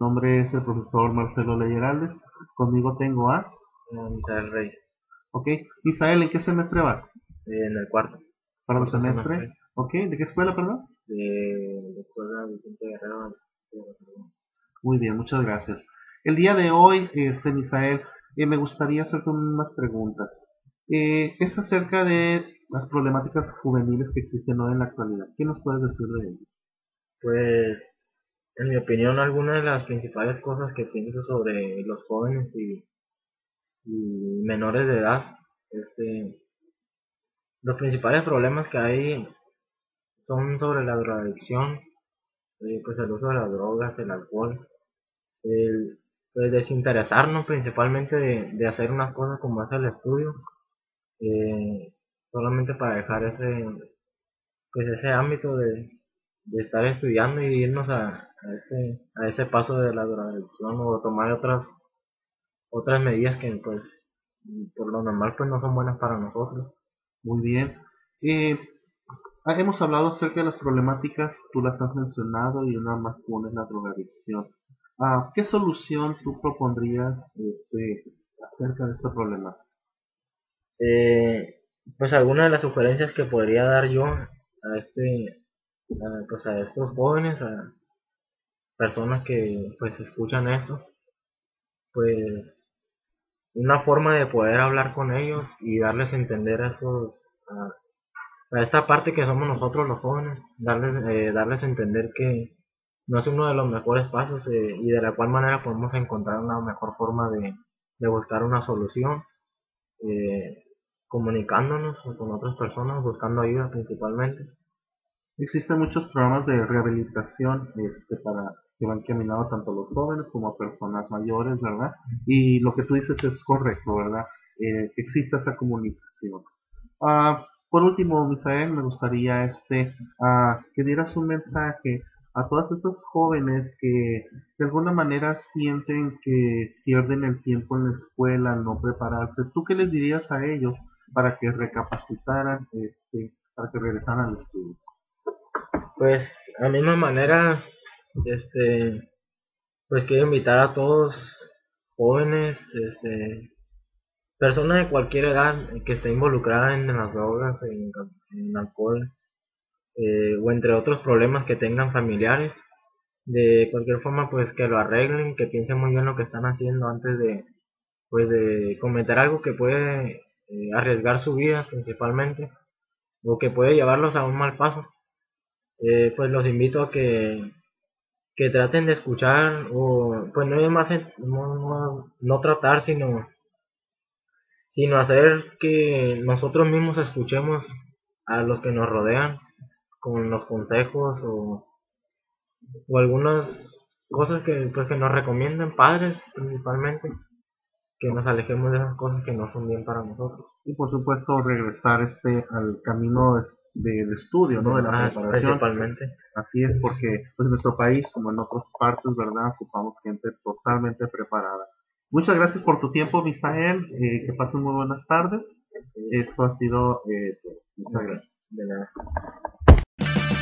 nombre es el profesor Marcelo Leyeraldes. Conmigo tengo a... Misael Reyes, Ok. Misael, ¿en qué semestre vas? en el cuarto, Para el semestre. semestre. Ok. ¿De qué escuela, perdón? de la escuela Vicente Guerrero. Muy bien, muchas gracias. El día de hoy, este, Misael, eh, me gustaría hacerte unas preguntas. Eh, es acerca de las problemáticas juveniles que existen hoy en la actualidad. ¿Qué nos puedes decir de ello? Pues, en mi opinión, algunas de las principales cosas que pienso sobre los jóvenes y, menores de edad, este, los principales problemas que hay son sobre la drogadicción, eh, pues el uso de las drogas, el alcohol, el desinteresarnos principalmente de, de hacer unas cosas como es el estudio, eh, solamente para dejar ese, pues ese ámbito de, de estar estudiando y irnos a, a ese, a ese paso de la drogadicción o tomar otras, otras medidas que pues por lo normal pues no son buenas para nosotros. Muy bien. Eh, hemos hablado acerca de las problemáticas, tú las has mencionado y una más común es la drogadicción. Ah, ¿Qué solución tú propondrías este, acerca de este problema? Eh, pues algunas de las sugerencias que podría dar yo a este a, pues a estos jóvenes a personas que pues escuchan esto pues una forma de poder hablar con ellos y darles a entender a estos a, a esta parte que somos nosotros los jóvenes darles eh, darles a entender que no es uno de los mejores pasos eh, y de la cual manera podemos encontrar una mejor forma de, de buscar una solución eh, comunicándonos con otras personas, buscando ayuda principalmente. Existen muchos programas de rehabilitación este, para que van caminando tanto a los jóvenes como a personas mayores, ¿verdad? Y lo que tú dices es correcto, ¿verdad? Eh, que exista esa comunicación. Ah, por último, Misael, me gustaría este, ah, que dieras un mensaje a todas estas jóvenes que de alguna manera sienten que pierden el tiempo en la escuela, no prepararse. ¿Tú qué les dirías a ellos para que recapacitaran, este, para que regresaran al estudio? Pues, a la misma manera, este, pues quiero invitar a todos jóvenes, este, personas de cualquier edad que esté involucrada en las drogas, en, alcohol, eh, o entre otros problemas que tengan familiares, de cualquier forma, pues que lo arreglen, que piensen muy bien lo que están haciendo antes de, pues de cometer algo que puede eh, arriesgar su vida principalmente, o que puede llevarlos a un mal paso. Eh, pues los invito a que que traten de escuchar o pues no es más no, no, no tratar sino sino hacer que nosotros mismos escuchemos a los que nos rodean con los consejos o, o algunas cosas que pues que nos recomiendan padres principalmente que nos alejemos de esas cosas que no son bien para nosotros Y por supuesto regresar este al camino del estudio, ¿no? De la Ah, preparación. principalmente Así es, porque pues, en nuestro país, como en otras partes, ¿verdad? Ocupamos gente totalmente preparada. Muchas gracias por tu tiempo, Misael. Eh, que pasen muy buenas tardes. Esto ha sido... Eh, todo. muchas gracias. de nada.